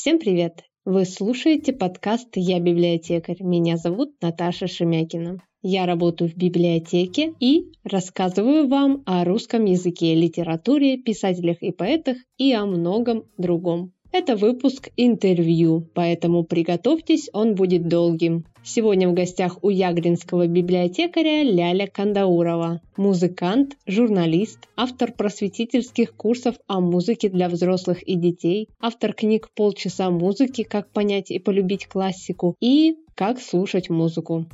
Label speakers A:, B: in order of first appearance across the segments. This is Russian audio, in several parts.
A: Всем привет! Вы слушаете подкаст «Я библиотекарь». Меня зовут Наташа Шемякина. Я работаю в библиотеке и рассказываю вам о русском языке, литературе, писателях и поэтах и о многом другом. Это выпуск интервью, поэтому приготовьтесь, он будет долгим. Сегодня в гостях у ягринского библиотекаря Ляля Кандаурова, музыкант, журналист, автор просветительских курсов о музыке для взрослых и детей, автор книг «Полчаса музыки. Как понять и полюбить классику» и «Как слушать музыку».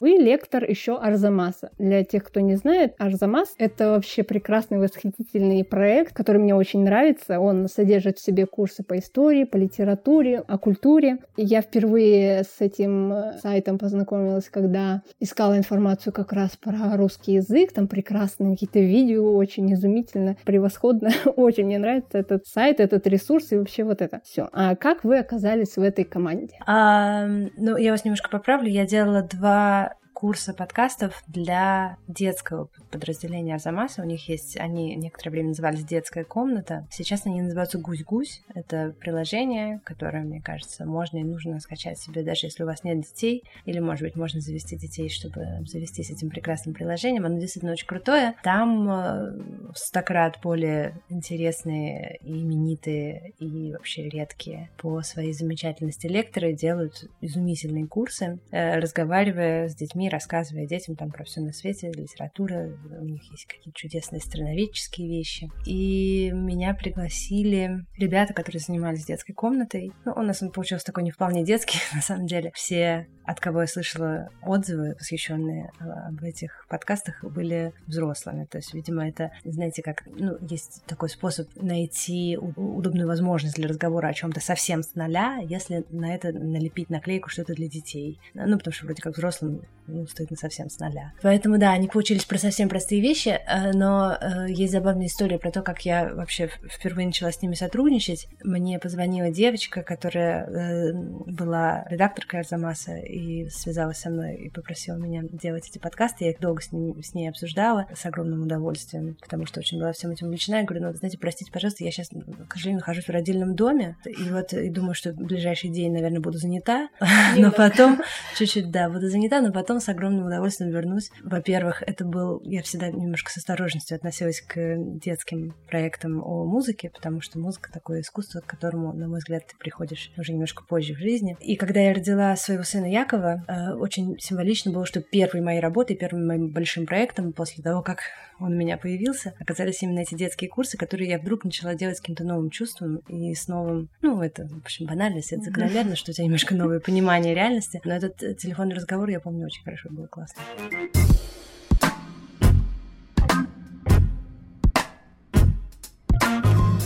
A: Вы лектор еще Арзамаса. Для тех, кто не знает, Арзамас — это вообще прекрасный, восхитительный проект, который мне очень нравится. Он содержит в себе курсы по истории, по литературе, о культуре. И я впервые с этим э, сайтом познакомилась, когда искала информацию как раз про русский язык. Там прекрасные какие-то видео, очень изумительно, превосходно. очень мне нравится этот сайт, этот ресурс и вообще вот это все. А как вы оказались в этой команде?
B: А, ну, я вас немножко поправлю. Я делала два курса подкастов для детского подразделения Арзамаса. У них есть, они некоторое время назывались «Детская комната». Сейчас они называются «Гусь-гусь». Это приложение, которое, мне кажется, можно и нужно скачать себе, даже если у вас нет детей. Или, может быть, можно завести детей, чтобы завестись этим прекрасным приложением. Оно действительно очень крутое. Там э, стократ более интересные и именитые и вообще редкие по своей замечательности лекторы делают изумительные курсы, э, разговаривая с детьми рассказывая детям там про все на свете, литература, у них есть какие-то чудесные страноведческие вещи. И меня пригласили ребята, которые занимались детской комнатой. Ну, у нас он получился такой не вполне детский, на самом деле. Все от кого я слышала отзывы, посвященные а, об этих подкастах, были взрослыми. То есть, видимо, это, знаете, как, ну, есть такой способ найти удобную возможность для разговора о чем-то совсем с нуля, если на это налепить наклейку что-то для детей. Ну, потому что вроде как взрослым ну, стоит на совсем с нуля. Поэтому, да, они получились про совсем простые вещи, э, но э, есть забавная история про то, как я вообще впервые начала с ними сотрудничать. Мне позвонила девочка, которая э, была редакторкой Арзамаса, и связалась со мной и попросила меня делать эти подкасты. Я их долго с, ним, с ней обсуждала с огромным удовольствием, потому что очень была всем этим увлечена. Я говорю, ну, знаете, простите, пожалуйста, я сейчас, к сожалению, нахожусь в родильном доме, и вот и думаю, что в ближайший день, наверное, буду занята, но потом чуть-чуть, да, буду занята, но потом с огромным удовольствием вернусь. Во-первых, это был, я всегда немножко с осторожностью относилась к детским проектам о музыке, потому что музыка такое искусство, к которому, на мой взгляд, ты приходишь уже немножко позже в жизни. И когда я родила своего сына Якова, э, очень символично было, что первой моей работой, первым моим большим проектом после того, как он у меня появился, оказались именно эти детские курсы, которые я вдруг начала делать с каким-то новым чувством и с новым, ну, это, в общем, банальность, это закономерно, что у тебя немножко новое понимание реальности, но этот э, телефонный разговор, я помню, очень хорошо было классно.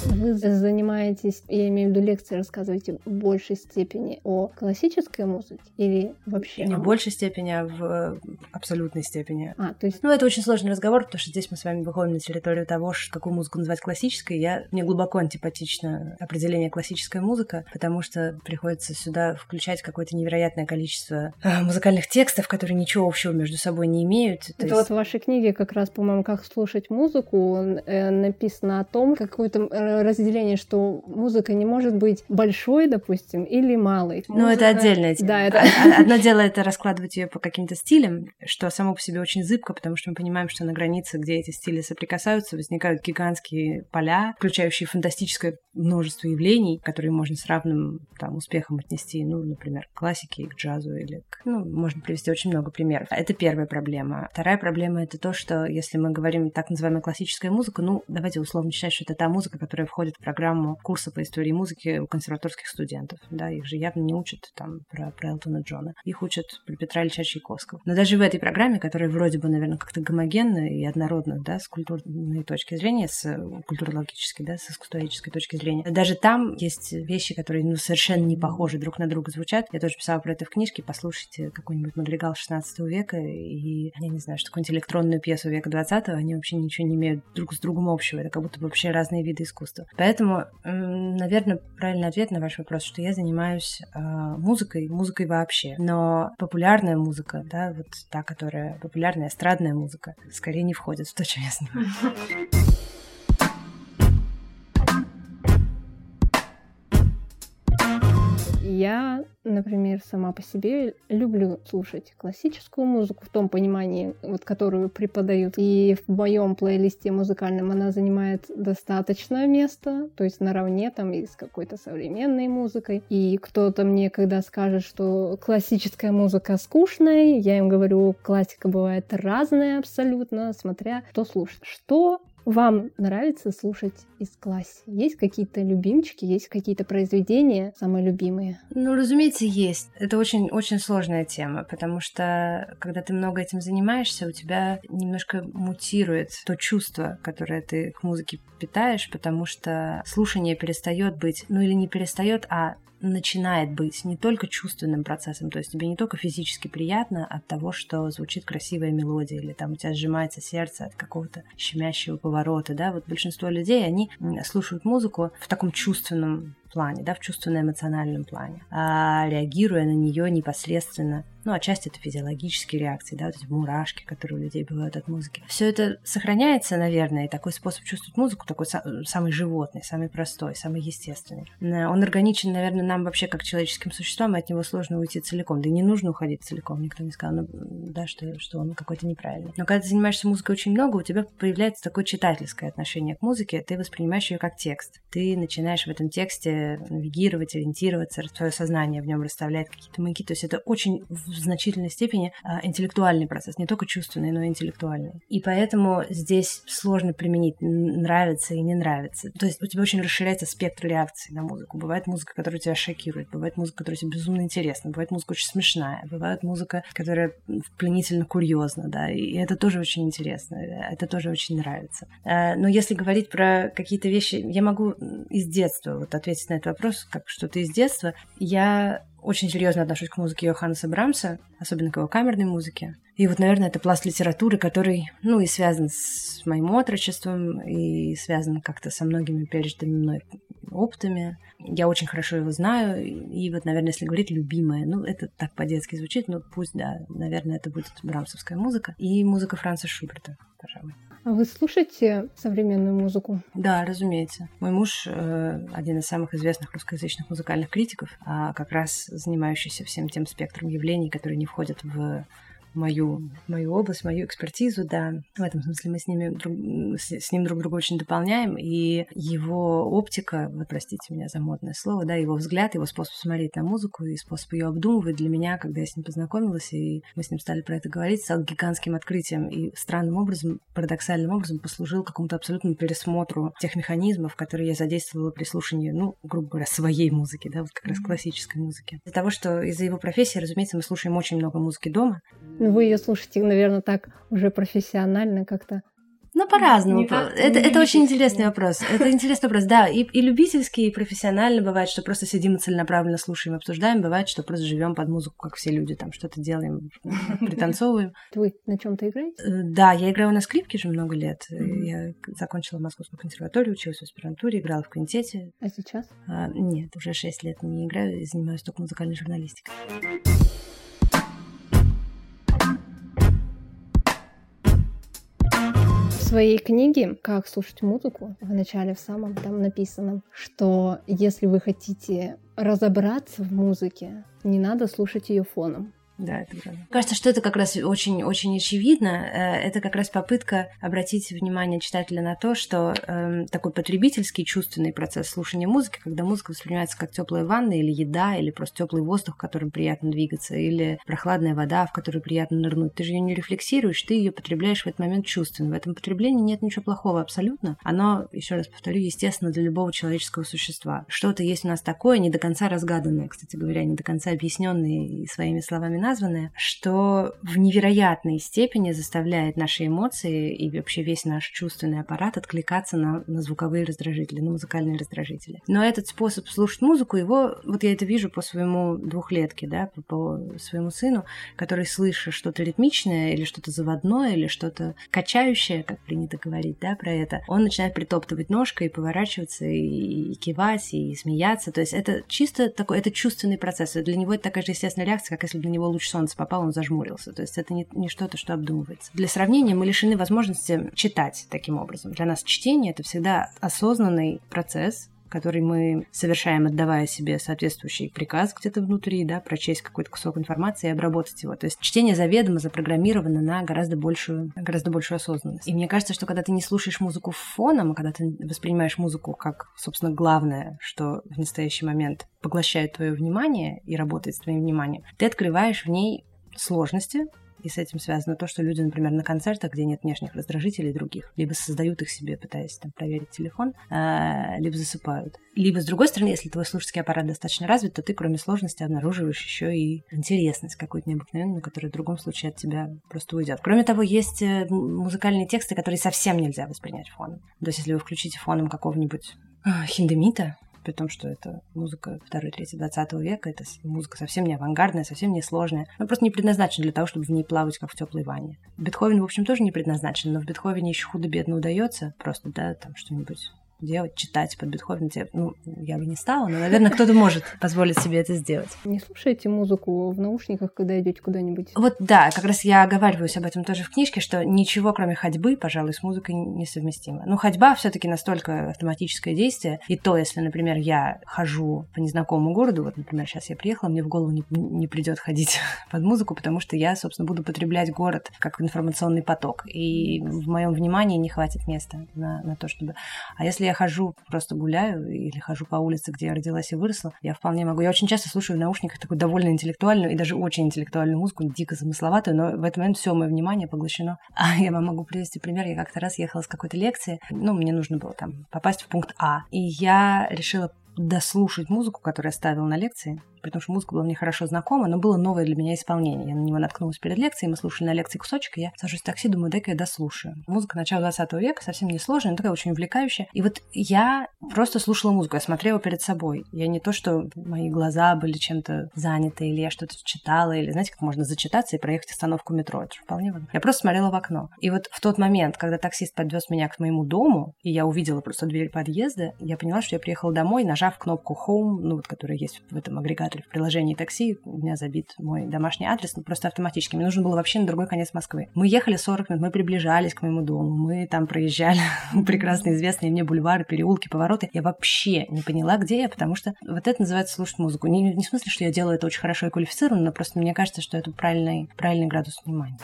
A: Вы занимаетесь, я имею в виду лекции, рассказываете в большей степени о классической музыке или вообще?
B: Не в большей степени, а в абсолютной степени.
A: А, то есть...
B: Ну, это очень сложный разговор, потому что здесь мы с вами выходим на территорию того, какую музыку называть классической. Я, мне глубоко антипатично определение классическая музыка, потому что приходится сюда включать какое-то невероятное количество э, музыкальных текстов, которые ничего общего между собой не имеют.
A: Это есть... вот в вашей книге как раз, по-моему, «Как слушать музыку» э, написано о том, какую-то разделение, что музыка не может быть большой, допустим, или малой.
B: Ну, это отдельная тема.
A: Да, это...
B: Одно дело это раскладывать ее по каким-то стилям, что само по себе очень зыбко, потому что мы понимаем, что на границе, где эти стили соприкасаются, возникают гигантские поля, включающие фантастическое множество явлений, которые можно с равным там, успехом отнести, ну, например, к классике, к джазу или к... Ну, можно привести очень много примеров. Это первая проблема. Вторая проблема — это то, что если мы говорим так называемая классическая музыка, ну, давайте условно считать, что это та музыка, которая входит входит в программу курса по истории музыки у консерваторских студентов. Да, их же явно не учат там про, про Элтона Джона. Их учат про Петра Ильича Чайковского. Но даже в этой программе, которая вроде бы, наверное, как-то гомогенна и однородна, да, с культурной точки зрения, с культурологической, да, с искусствоведческой точки зрения, даже там есть вещи, которые, ну, совершенно не похожи друг на друга звучат. Я тоже писала про это в книжке. Послушайте какой-нибудь Мадригал 16 века и, я не знаю, что какую-нибудь электронную пьесу века 20 они вообще ничего не имеют друг с другом общего. Это как будто бы вообще разные виды искусства. Поэтому, наверное, правильный ответ на ваш вопрос, что я занимаюсь э, музыкой, музыкой вообще. Но популярная музыка, да, вот та, которая популярная эстрадная музыка, скорее не входит в то, чем я занимаюсь.
A: Я, например, сама по себе люблю слушать классическую музыку в том понимании, вот, которую преподают. И в моем плейлисте музыкальном она занимает достаточное место, то есть наравне там и с какой-то современной музыкой. И кто-то мне, когда скажет, что классическая музыка скучная, я им говорю, классика бывает разная абсолютно, смотря кто слушает. Что вам нравится слушать из классе? Есть какие-то любимчики, есть какие-то произведения самые любимые?
B: Ну, разумеется, есть. Это очень-очень сложная тема, потому что когда ты много этим занимаешься, у тебя немножко мутирует то чувство, которое ты к музыке питаешь, потому что слушание перестает быть, ну или не перестает, а начинает быть не только чувственным процессом, то есть тебе не только физически приятно от того, что звучит красивая мелодия, или там у тебя сжимается сердце от какого-то щемящего поворота, да, вот большинство людей, они слушают музыку в таком чувственном плане, да, в чувственно-эмоциональном плане, а реагируя на нее непосредственно ну, отчасти это физиологические реакции, да, вот эти мурашки, которые у людей бывают от музыки. Все это сохраняется, наверное, и такой способ чувствовать музыку, такой самый животный, самый простой, самый естественный. Он органичен, наверное, нам вообще как человеческим существам, и от него сложно уйти целиком. Да и не нужно уходить целиком, никто не сказал, ну, да, что, что он какой-то неправильный. Но когда ты занимаешься музыкой очень много, у тебя появляется такое читательское отношение к музыке, ты воспринимаешь ее как текст. Ты начинаешь в этом тексте навигировать, ориентироваться, твое сознание в нем расставляет какие-то маяки. То есть это очень в значительной степени а, интеллектуальный процесс, не только чувственный, но и интеллектуальный. И поэтому здесь сложно применить нравится и не нравится. То есть у тебя очень расширяется спектр реакций на музыку. Бывает музыка, которая тебя шокирует, бывает музыка, которая тебе безумно интересна, бывает музыка очень смешная, бывает музыка, которая пленительно курьезна, да, и это тоже очень интересно, это тоже очень нравится. А, но если говорить про какие-то вещи, я могу из детства вот ответить на этот вопрос, как что-то из детства. Я очень серьезно отношусь к музыке Йоханнеса Брамса, особенно к его камерной музыке. И вот, наверное, это пласт литературы, который, ну, и связан с моим отрочеством, и связан как-то со многими пережитыми мной опытами. Я очень хорошо его знаю, и вот, наверное, если говорить любимое, ну, это так по-детски звучит, но пусть, да, наверное, это будет брамсовская музыка и музыка Франца Шуберта.
A: А вы слушаете современную музыку?
B: Да, разумеется. Мой муж э, один из самых известных русскоязычных музыкальных критиков, а как раз занимающийся всем тем спектром явлений, которые не входят в мою, мою область, мою экспертизу, да. В этом смысле мы с, ними друг, с, с ним друг друга очень дополняем, и его оптика, вы простите меня за модное слово, да, его взгляд, его способ смотреть на музыку и способ ее обдумывать для меня, когда я с ним познакомилась, и мы с ним стали про это говорить, стал гигантским открытием, и странным образом, парадоксальным образом послужил какому-то абсолютному пересмотру тех механизмов, которые я задействовала при слушании, ну, грубо говоря, своей музыки, да, вот как раз классической музыки. Из-за того, что из-за его профессии, разумеется, мы слушаем очень много музыки дома,
A: ну, вы ее слушаете, наверное, так уже профессионально как-то.
B: Ну, по-разному. Это, это очень интересный вопрос. Это интересный вопрос, да. И, и любительский, и профессионально бывает, что просто сидим и целенаправленно слушаем, обсуждаем. Бывает, что просто живем под музыку, как все люди, там что-то делаем, пританцовываем.
A: Вы на чем-то играете? Э,
B: да, я играю на скрипке уже много лет. Я закончила Московскую консерваторию, училась в аспирантуре, играла в квинтете.
A: А сейчас?
B: А, нет, уже шесть лет не играю, занимаюсь только музыкальной журналистикой.
A: Своей книге «Как слушать музыку» в начале, в самом там написано, что если вы хотите разобраться в музыке, не надо слушать ее фоном.
B: Да, это правда. Кажется, что это как раз очень-очень очевидно. Э, это как раз попытка обратить внимание читателя на то, что э, такой потребительский чувственный процесс слушания музыки, когда музыка воспринимается как теплая ванна или еда, или просто теплый воздух, в котором приятно двигаться, или прохладная вода, в которой приятно нырнуть. Ты же ее не рефлексируешь, ты ее потребляешь в этот момент чувственно. В этом потреблении нет ничего плохого абсолютно. Оно, еще раз повторю, естественно для любого человеческого существа. Что-то есть у нас такое, не до конца разгаданное, кстати говоря, не до конца объясненное своими словами названное, что в невероятной степени заставляет наши эмоции и вообще весь наш чувственный аппарат откликаться на, на звуковые раздражители, на музыкальные раздражители. Но этот способ слушать музыку, его, вот я это вижу по своему двухлетке, да, по, по своему сыну, который, слыша что-то ритмичное или что-то заводное, или что-то качающее, как принято говорить, да, про это, он начинает притоптывать ножкой и поворачиваться, и, и кивать, и смеяться. То есть это чисто такой, это чувственный процесс. Для него это такая же естественная реакция, как если для него луч солнца попал, он зажмурился. То есть это не, не что-то, что обдумывается. Для сравнения, мы лишены возможности читать таким образом. Для нас чтение — это всегда осознанный процесс, который мы совершаем, отдавая себе соответствующий приказ где-то внутри, да, прочесть какой-то кусок информации и обработать его. То есть чтение заведомо запрограммировано на гораздо большую, гораздо большую осознанность. И мне кажется, что когда ты не слушаешь музыку фоном, а когда ты воспринимаешь музыку как, собственно, главное, что в настоящий момент поглощает твое внимание и работает с твоим вниманием, ты открываешь в ней сложности, и с этим связано то, что люди, например, на концертах, где нет внешних раздражителей других, либо создают их себе, пытаясь там проверить телефон, а, либо засыпают. Либо, с другой стороны, если твой слушательский аппарат достаточно развит, то ты, кроме сложности, обнаруживаешь еще и интересность какую-то необыкновенную, которая в другом случае от тебя просто уйдет. Кроме того, есть э, музыкальные тексты, которые совсем нельзя воспринять фоном. То есть, если вы включите фоном какого-нибудь а, хиндемита, при том, что это музыка 2-3 20 века, это музыка совсем не авангардная, совсем не сложная. Она просто не предназначена для того, чтобы в ней плавать, как в теплой ванне. Бетховен, в общем, тоже не предназначен, но в Бетховене еще худо-бедно удается просто, да, там что-нибудь делать, читать под Бетховен. Ну, я бы не стала, но, наверное, кто-то может позволить себе это сделать.
A: Не слушаете музыку в наушниках, когда идете куда-нибудь?
B: Вот да, как раз я оговариваюсь об этом тоже в книжке, что ничего, кроме ходьбы, пожалуй, с музыкой несовместимо. Ну, ходьба все таки настолько автоматическое действие, и то, если, например, я хожу по незнакомому городу, вот, например, сейчас я приехала, мне в голову не, не придет ходить под музыку, потому что я, собственно, буду потреблять город как информационный поток, и в моем внимании не хватит места на, на то, чтобы... А если я хожу, просто гуляю или хожу по улице, где я родилась и выросла, я вполне могу. Я очень часто слушаю в наушниках такую довольно интеллектуальную и даже очень интеллектуальную музыку, дико замысловатую, но в этот момент все мое внимание поглощено. А я вам могу привести пример. Я как-то раз ехала с какой-то лекции, ну, мне нужно было там попасть в пункт А, и я решила дослушать музыку, которую я ставила на лекции, потому что музыка была мне хорошо знакома, но было новое для меня исполнение. Я на него наткнулась перед лекцией, мы слушали на лекции кусочек, и я сажусь в такси, думаю, дай-ка я дослушаю. Музыка начала 20 века, совсем не сложная, такая очень увлекающая. И вот я просто слушала музыку, я смотрела перед собой. Я не то, что мои глаза были чем-то заняты, или я что-то читала, или знаете, как можно зачитаться и проехать остановку метро. Это же вполне возможно. Я просто смотрела в окно. И вот в тот момент, когда таксист подвез меня к моему дому, и я увидела просто дверь подъезда, я поняла, что я приехала домой, нажав кнопку Home, ну вот, которая есть в этом агрегаторе в приложении такси, у меня забит мой домашний адрес, ну, просто автоматически. Мне нужно было вообще на другой конец Москвы. Мы ехали 40 минут, мы приближались к моему дому, мы там проезжали прекрасно известные мне бульвары, переулки, повороты. Я вообще не поняла, где я, потому что вот это называется слушать музыку. Не, не в смысле, что я делаю это очень хорошо и квалифицированно, но просто мне кажется, что это правильный, правильный градус внимания.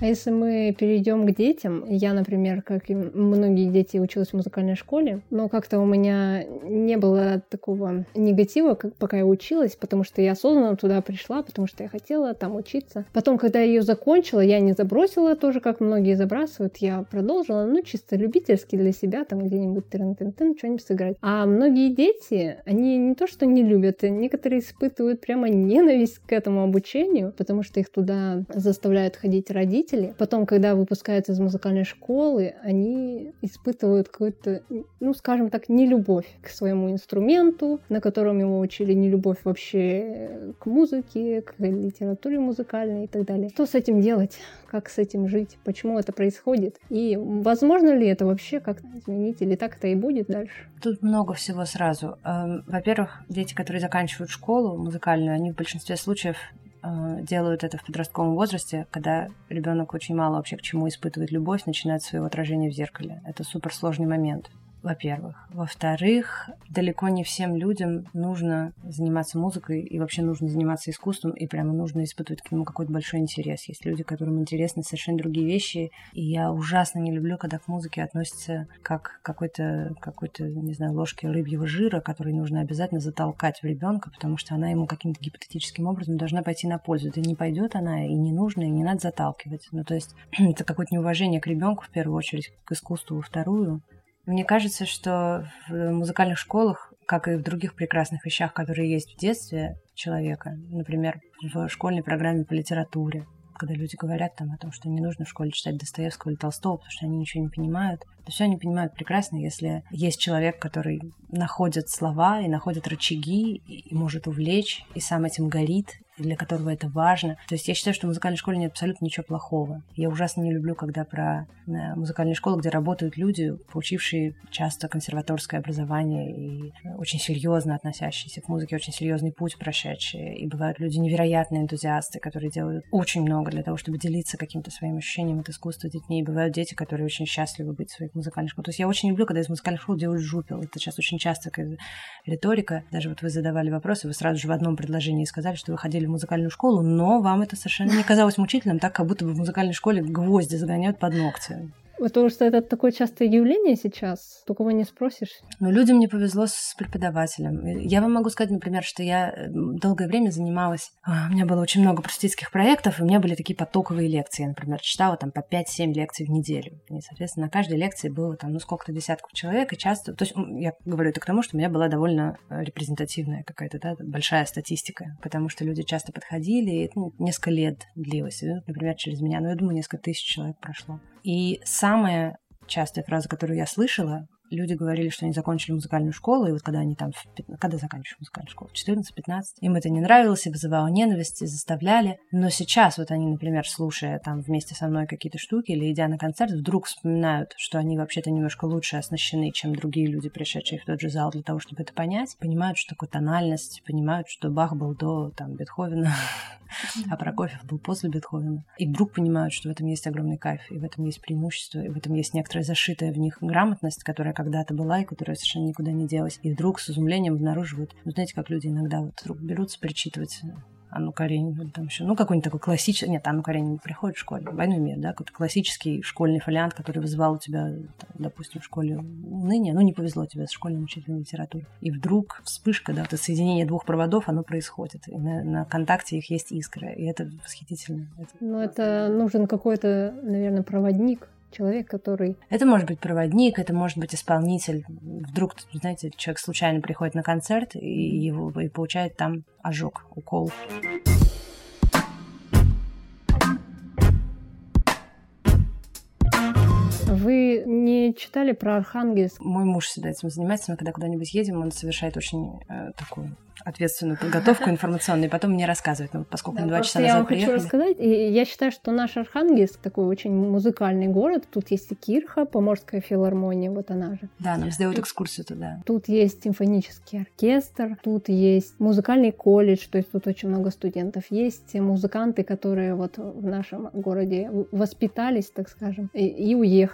A: А если мы перейдем к детям, я, например, как и многие дети, училась в музыкальной школе, но как-то у меня не было такого негатива, как пока я училась, потому что я осознанно туда пришла, потому что я хотела там учиться. Потом, когда я ее закончила, я не забросила тоже, как многие забрасывают, я продолжила, ну, чисто любительски для себя, там где-нибудь тын-тын-тын, что-нибудь сыграть. А многие дети, они не то что не любят, некоторые испытывают прямо ненависть к этому обучению, потому что их туда заставляют ходить родители, родители, потом, когда выпускаются из музыкальной школы, они испытывают какую-то, ну, скажем так, нелюбовь к своему инструменту, на котором его учили, нелюбовь вообще к музыке, к литературе музыкальной и так далее. Что с этим делать? Как с этим жить? Почему это происходит? И возможно ли это вообще как-то изменить? Или так это и будет дальше?
B: Тут много всего сразу. Эм, во-первых, дети, которые заканчивают школу музыкальную, они в большинстве случаев делают это в подростковом возрасте, когда ребенок очень мало вообще к чему испытывает любовь, начинает своего отражения в зеркале. Это суперсложный момент во-первых. Во-вторых, далеко не всем людям нужно заниматься музыкой и вообще нужно заниматься искусством, и прямо нужно испытывать к нему какой-то большой интерес. Есть люди, которым интересны совершенно другие вещи, и я ужасно не люблю, когда к музыке относятся как какой-то, какой-то, не знаю, ложки рыбьего жира, который нужно обязательно затолкать в ребенка, потому что она ему каким-то гипотетическим образом должна пойти на пользу. Да не пойдет она, и не нужно, и не надо заталкивать. Ну, то есть это какое-то неуважение к ребенку в первую очередь, к искусству во вторую. Мне кажется, что в музыкальных школах, как и в других прекрасных вещах, которые есть в детстве человека, например, в школьной программе по литературе, когда люди говорят там о том, что не нужно в школе читать Достоевского или Толстого, потому что они ничего не понимают. То все они понимают прекрасно, если есть человек, который находит слова и находит рычаги и может увлечь, и сам этим горит, для которого это важно. То есть я считаю, что в музыкальной школе нет абсолютно ничего плохого. Я ужасно не люблю, когда про э, музыкальные школы, где работают люди, получившие часто консерваторское образование и очень серьезно относящиеся к музыке, очень серьезный путь прошедшие. И бывают люди невероятные энтузиасты, которые делают очень много для того, чтобы делиться каким-то своим ощущением от искусства детьми. И бывают дети, которые очень счастливы быть в своих музыкальных школах. То есть я очень люблю, когда из музыкальных школ делают жупел. Это сейчас очень часто риторика. Даже вот вы задавали вопросы, вы сразу же в одном предложении сказали, что вы ходили музыкальную школу, но вам это совершенно не казалось мучительным, так как будто бы в музыкальной школе гвозди загоняют под ногти.
A: Потому что это такое частое явление сейчас, у кого не спросишь.
B: Ну, людям не повезло с преподавателем. Я вам могу сказать, например, что я э, долгое время занималась... А, у меня было очень много простительских проектов, и у меня были такие потоковые лекции. Я, например, читала там по 5-7 лекций в неделю. И, соответственно, на каждой лекции было там, ну, сколько-то десятков человек, и часто... То есть я говорю это к тому, что у меня была довольно э, репрезентативная какая-то, да, большая статистика, потому что люди часто подходили, и ну, несколько лет длилось. Например, через меня, ну, я думаю, несколько тысяч человек прошло. И самая частая фраза, которую я слышала, люди говорили, что они закончили музыкальную школу, и вот когда они там, когда заканчивают музыкальную школу, 14-15, им это не нравилось и вызывало ненависть, и заставляли. Но сейчас вот они, например, слушая там вместе со мной какие-то штуки или идя на концерт, вдруг вспоминают, что они вообще-то немножко лучше оснащены, чем другие люди, пришедшие в тот же зал для того, чтобы это понять, понимают, что такое тональность, понимают, что Бах был до там Бетховена, а Прокофьев был после Бетховена. И вдруг понимают, что в этом есть огромный кайф, и в этом есть преимущество, и в этом есть некоторая зашитая в них грамотность, которая когда-то была и которая совершенно никуда не делась. И вдруг с изумлением обнаруживают, ну, знаете, как люди иногда вот вдруг берутся перечитывать Анну Каренину, там еще, ну, какой-нибудь такой классический, нет, Анну Каренину не приходит в школе, «Войну и мир», да, какой-то классический школьный фолиант, который вызывал у тебя, там, допустим, в школе ныне, ну, не повезло тебе с школьным учителем литературы. И вдруг вспышка, да, это соединение двух проводов, оно происходит, и на, на контакте их есть искра, и это восхитительно.
A: Это ну, это нужен какой-то, наверное, проводник, человек, который...
B: Это может быть проводник, это может быть исполнитель. Вдруг, знаете, человек случайно приходит на концерт и, его, и получает там ожог, укол.
A: Вы не читали про Архангельск?
B: Мой муж всегда этим занимается. Мы когда куда-нибудь едем, он совершает очень э, такую ответственную подготовку информационную, и потом мне рассказывать, ну, поскольку да, мы два часа назад
A: я вам
B: приехали.
A: хочу рассказать, и я считаю, что наш Архангельск такой очень музыкальный город, тут есть и Кирха, Поморская филармония, вот она же.
B: Да, нам сделают экскурсию туда.
A: Тут есть симфонический оркестр, тут есть музыкальный колледж, то есть тут очень много студентов, есть музыканты, которые вот в нашем городе воспитались, так скажем, и, и уехали.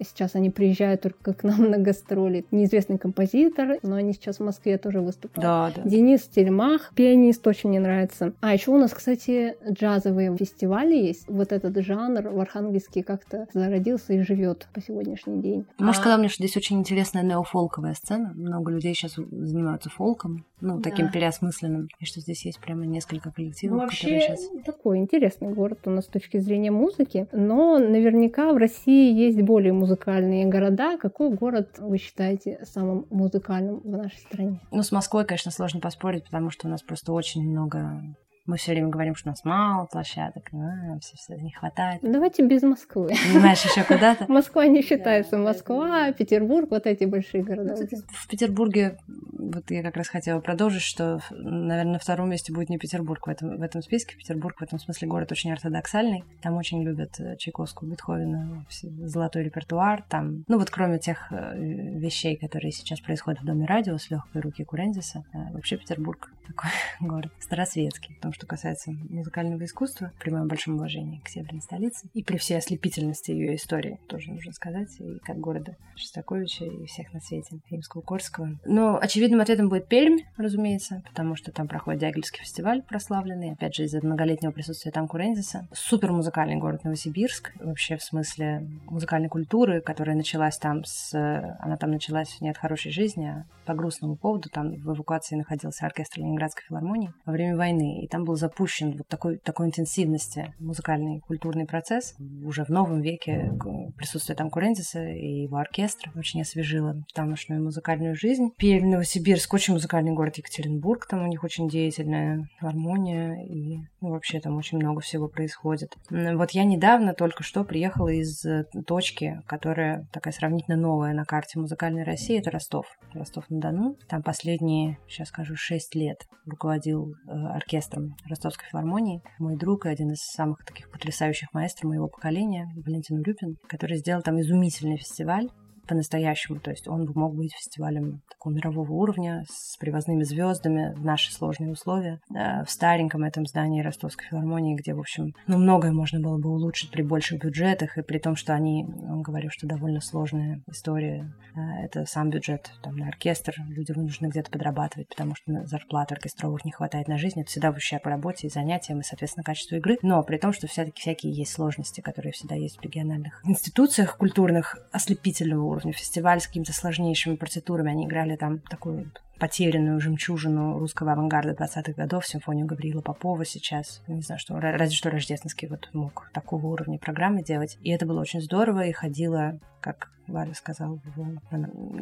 A: Сейчас они приезжают только к нам на гастроли. Неизвестный композитор, но они сейчас в Москве тоже выступают.
B: Да, да.
A: Денис Тельмах, пианист, очень мне нравится. А еще у нас, кстати, джазовые фестивали есть. Вот этот жанр в Архангельске как-то зародился и живет по сегодняшний день.
B: Может, а... сказал мне, что здесь очень интересная неофолковая сцена. Много людей сейчас занимаются фолком, ну, таким да. переосмысленным. И что здесь есть прямо несколько коллективов, ну,
A: вообще,
B: которые сейчас...
A: такой интересный город у нас с точки зрения музыки. Но наверняка в России есть более музыкальные города. Какой город вы считаете самым музыкальным в нашей стране?
B: Ну, с Москвой, конечно, сложно поспорить спорить, потому что у нас просто очень много мы все время говорим, что у нас мало площадок, а, все, все не хватает.
A: Давайте без Москвы.
B: Понимаешь, еще куда-то.
A: Москва не считается. Москва, Петербург, вот эти большие города. Ну,
B: в Петербурге, вот я как раз хотела продолжить, что, наверное, на втором месте будет не Петербург в этом, в этом списке. Петербург в этом смысле город очень ортодоксальный. Там очень любят э, Чайковского, Бетховена, золотой репертуар. Там, ну вот кроме тех э, вещей, которые сейчас происходят в Доме радио с легкой руки Курензиса, э, вообще Петербург такой город старосветский, потому что касается музыкального искусства, при моем большом уважении к северной столице и при всей ослепительности ее истории, тоже нужно сказать, и как города Шостаковича и всех на свете, Римского Корского. Но очевидным ответом будет Пермь, разумеется, потому что там проходит Дягильский фестиваль прославленный, опять же, из-за многолетнего присутствия там Курензиса. Супер музыкальный город Новосибирск, вообще в смысле музыкальной культуры, которая началась там с... Она там началась не от хорошей жизни, а по грустному поводу. Там в эвакуации находился оркестр Ленинградской филармонии во время войны, и там был запущен вот такой, такой интенсивности музыкальный культурный процесс. Уже в новом веке присутствие там Курензиса и его оркестра очень освежило тамошнюю музыкальную жизнь. Пермь, Новосибирск, очень музыкальный город Екатеринбург, там у них очень деятельная гармония и ну, вообще там очень много всего происходит. Вот я недавно только что приехала из э, точки, которая такая сравнительно новая на карте музыкальной России, это Ростов. Ростов-на-Дону. Там последние, сейчас скажу, шесть лет руководил э, оркестром Ростовской филармонии. Мой друг и один из самых таких потрясающих маэстро моего поколения, Валентин Урюпин, который сделал там изумительный фестиваль по-настоящему. То есть он бы мог быть фестивалем такого мирового уровня с привозными звездами в наши сложные условия. В стареньком этом здании Ростовской филармонии, где, в общем, ну, многое можно было бы улучшить при больших бюджетах, и при том, что они, он говорил, что довольно сложная история. Э, это сам бюджет там, на оркестр, люди вынуждены где-то подрабатывать, потому что зарплат оркестровых не хватает на жизнь. Это всегда в ущерб работе и занятиям, и, соответственно, качеству игры. Но при том, что все-таки всякие есть сложности, которые всегда есть в региональных институциях культурных ослепительного уровня уровня фестиваль с какими-то сложнейшими партитурами. Они играли там такую потерянную жемчужину русского авангарда 20-х годов, симфонию Гавриила Попова сейчас. Не знаю, что, разве что Рождественский вот мог такого уровня программы делать. И это было очень здорово, и ходила, как Валя сказала,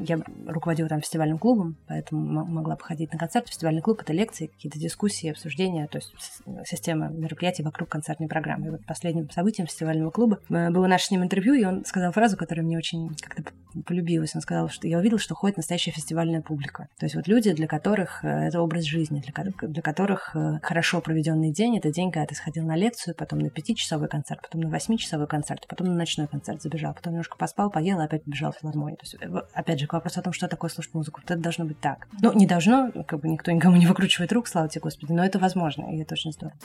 B: я руководила там фестивальным клубом, поэтому могла походить на концерт. Фестивальный клуб — это лекции, какие-то дискуссии, обсуждения, то есть система мероприятий вокруг концертной программы. И вот последним событием фестивального клуба э, было наше с ним интервью, и он сказал фразу, которая мне очень как-то полюбилась. Он сказал, что я увидел, что ходит настоящая фестивальная публика. То есть вот люди, для которых э, это образ жизни, для, для которых э, хорошо проведенный день — это день, когда ты сходил на лекцию, потом на пятичасовой концерт, потом на восьмичасовой концерт, потом на ночной концерт забежал, потом немножко поспал, поел, опять побежал в филармонию. То есть, э, опять же, к вопросу о том, что такое слушать музыку. Вот это должно быть так. Ну, не должно, как бы никто никому не выкручивает рук, слава тебе, Господи, но это возможно, и это очень здорово.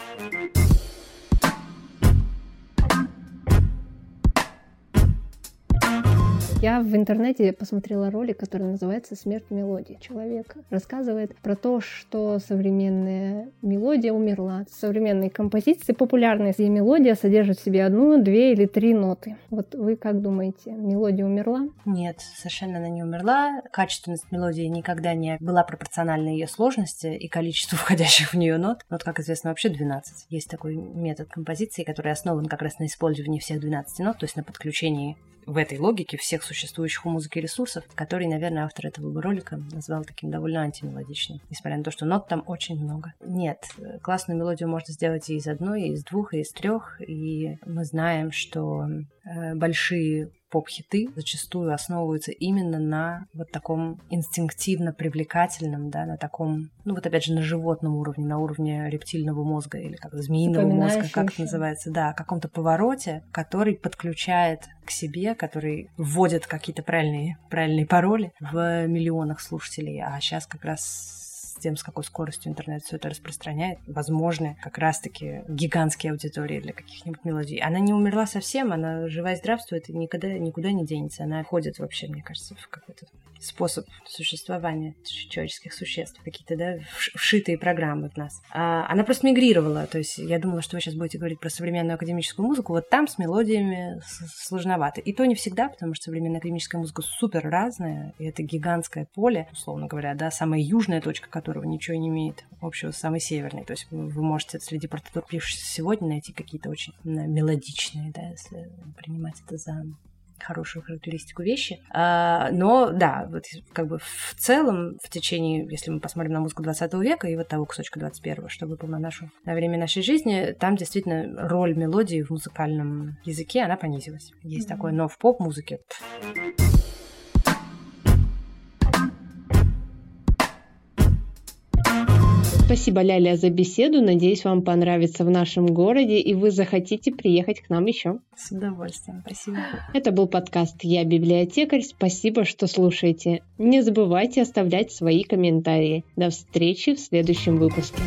A: Я в интернете посмотрела ролик, который называется «Смерть мелодии человека». Рассказывает про то, что современная мелодия умерла. Современные композиции популярные, где мелодия содержит в себе одну, две или три ноты. Вот вы как думаете, мелодия умерла?
B: Нет, совершенно она не умерла. Качественность мелодии никогда не была пропорциональна ее сложности и количеству входящих в нее нот. Вот, как известно, вообще 12. Есть такой метод композиции, который основан как раз на использовании всех 12 нот, то есть на подключении в этой логике всех существующих у музыки ресурсов, который, наверное, автор этого ролика назвал таким довольно антимелодичным, несмотря на то, что нот там очень много. Нет, классную мелодию можно сделать и из одной, и из двух, и из трех, и мы знаем, что э, большие поп-хиты зачастую основываются именно на вот таком инстинктивно привлекательном, да, на таком, ну вот опять же на животном уровне, на уровне рептильного мозга или как змеиного мозга, как это называется, да, каком-то повороте, который подключает к себе, который вводит какие-то правильные, правильные пароли в миллионах слушателей, а сейчас как раз тем, с какой скоростью интернет все это распространяет, возможны как раз-таки гигантские аудитории для каких-нибудь мелодий. Она не умерла совсем, она жива и здравствует, и никогда, никуда не денется. Она входит вообще, мне кажется, в какой-то способ существования человеческих существ, какие-то, да, вшитые программы в нас. А она просто мигрировала, то есть я думала, что вы сейчас будете говорить про современную академическую музыку, вот там с мелодиями сложновато. И то не всегда, потому что современная академическая музыка супер разная, и это гигантское поле, условно говоря, да, самая южная точка, которого ничего не имеет общего с самой северной. То есть вы можете среди партитур, пишущихся сегодня, найти какие-то очень мелодичные, да, если принимать это за хорошую характеристику вещи. А, но да, вот как бы в целом в течение, если мы посмотрим на музыку 20 века и вот того кусочка 21 что выпал на нашу на время нашей жизни, там действительно роль мелодии в музыкальном языке, она понизилась. Есть mm-hmm. такое, но в поп-музыке...
A: Спасибо, Ляля, за беседу. Надеюсь, вам понравится в нашем городе, и вы захотите приехать к нам еще.
B: С удовольствием. Спасибо.
A: Это был подкаст «Я библиотекарь». Спасибо, что слушаете. Не забывайте оставлять свои комментарии. До встречи в следующем выпуске.